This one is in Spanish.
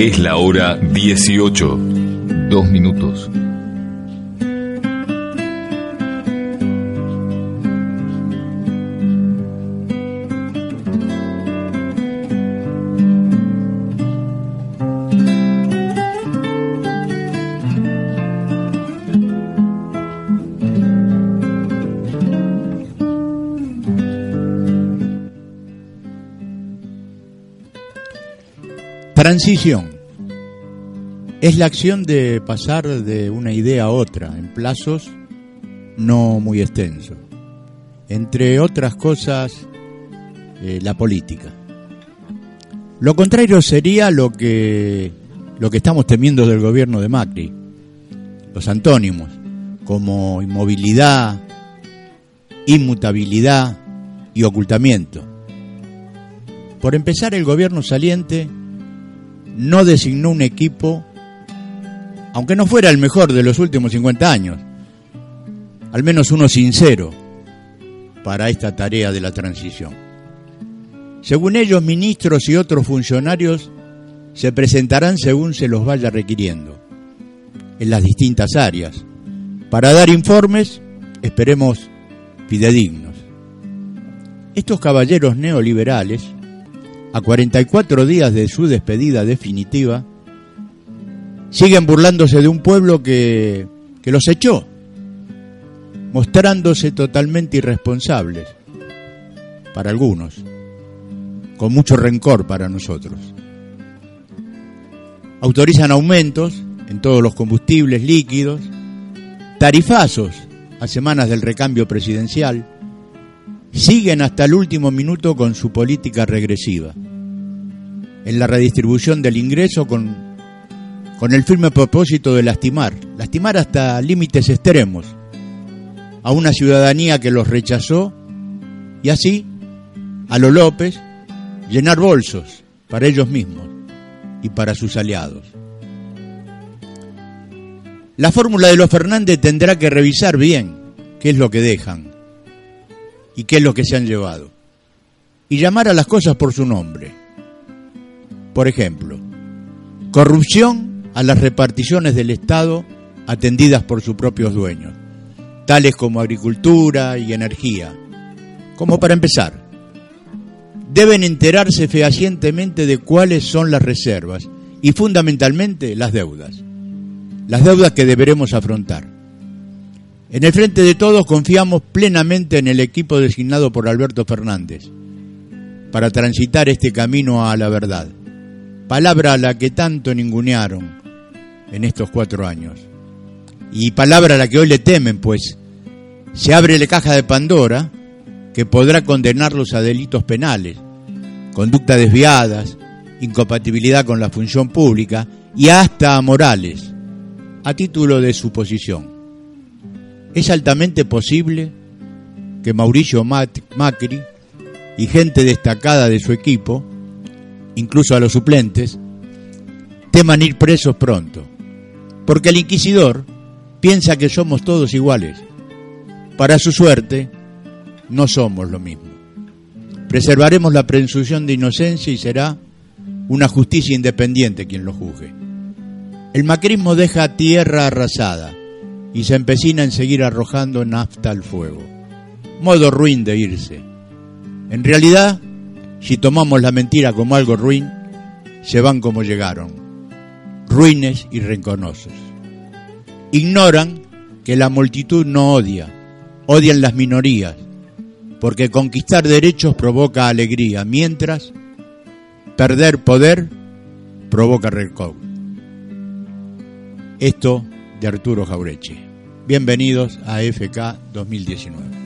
Es la hora 18. Dos minutos. Transición. Es la acción de pasar de una idea a otra en plazos no muy extensos. Entre otras cosas, eh, la política. Lo contrario sería lo que, lo que estamos temiendo del gobierno de Macri. Los antónimos, como inmovilidad, inmutabilidad y ocultamiento. Por empezar, el gobierno saliente no designó un equipo, aunque no fuera el mejor de los últimos 50 años, al menos uno sincero para esta tarea de la transición. Según ellos, ministros y otros funcionarios se presentarán según se los vaya requiriendo, en las distintas áreas, para dar informes, esperemos, fidedignos. Estos caballeros neoliberales a 44 días de su despedida definitiva, siguen burlándose de un pueblo que, que los echó, mostrándose totalmente irresponsables para algunos, con mucho rencor para nosotros. Autorizan aumentos en todos los combustibles líquidos, tarifazos a semanas del recambio presidencial, siguen hasta el último minuto con su política regresiva, en la redistribución del ingreso con, con el firme propósito de lastimar, lastimar hasta límites extremos a una ciudadanía que los rechazó y así, a lo López, llenar bolsos para ellos mismos y para sus aliados. La fórmula de los Fernández tendrá que revisar bien qué es lo que dejan y qué es lo que se han llevado. Y llamar a las cosas por su nombre. Por ejemplo, corrupción a las reparticiones del Estado atendidas por sus propios dueños, tales como agricultura y energía. Como para empezar, deben enterarse fehacientemente de cuáles son las reservas y fundamentalmente las deudas. Las deudas que deberemos afrontar en el frente de todos confiamos plenamente en el equipo designado por Alberto Fernández para transitar este camino a la verdad, palabra a la que tanto ningunearon en estos cuatro años, y palabra a la que hoy le temen, pues se abre la caja de Pandora que podrá condenarlos a delitos penales, conductas desviadas, incompatibilidad con la función pública y hasta a morales, a título de suposición. Es altamente posible que Mauricio Macri y gente destacada de su equipo, incluso a los suplentes, teman ir presos pronto, porque el inquisidor piensa que somos todos iguales. Para su suerte, no somos lo mismo. Preservaremos la presunción de inocencia y será una justicia independiente quien lo juzgue. El macrismo deja tierra arrasada, y se empecina en seguir arrojando nafta al fuego. Modo ruin de irse. En realidad, si tomamos la mentira como algo ruin, se van como llegaron, ruines y renconosos. Ignoran que la multitud no odia, odian las minorías, porque conquistar derechos provoca alegría, mientras perder poder provoca rencor. Esto de Arturo Jaureche. Bienvenidos a FK 2019.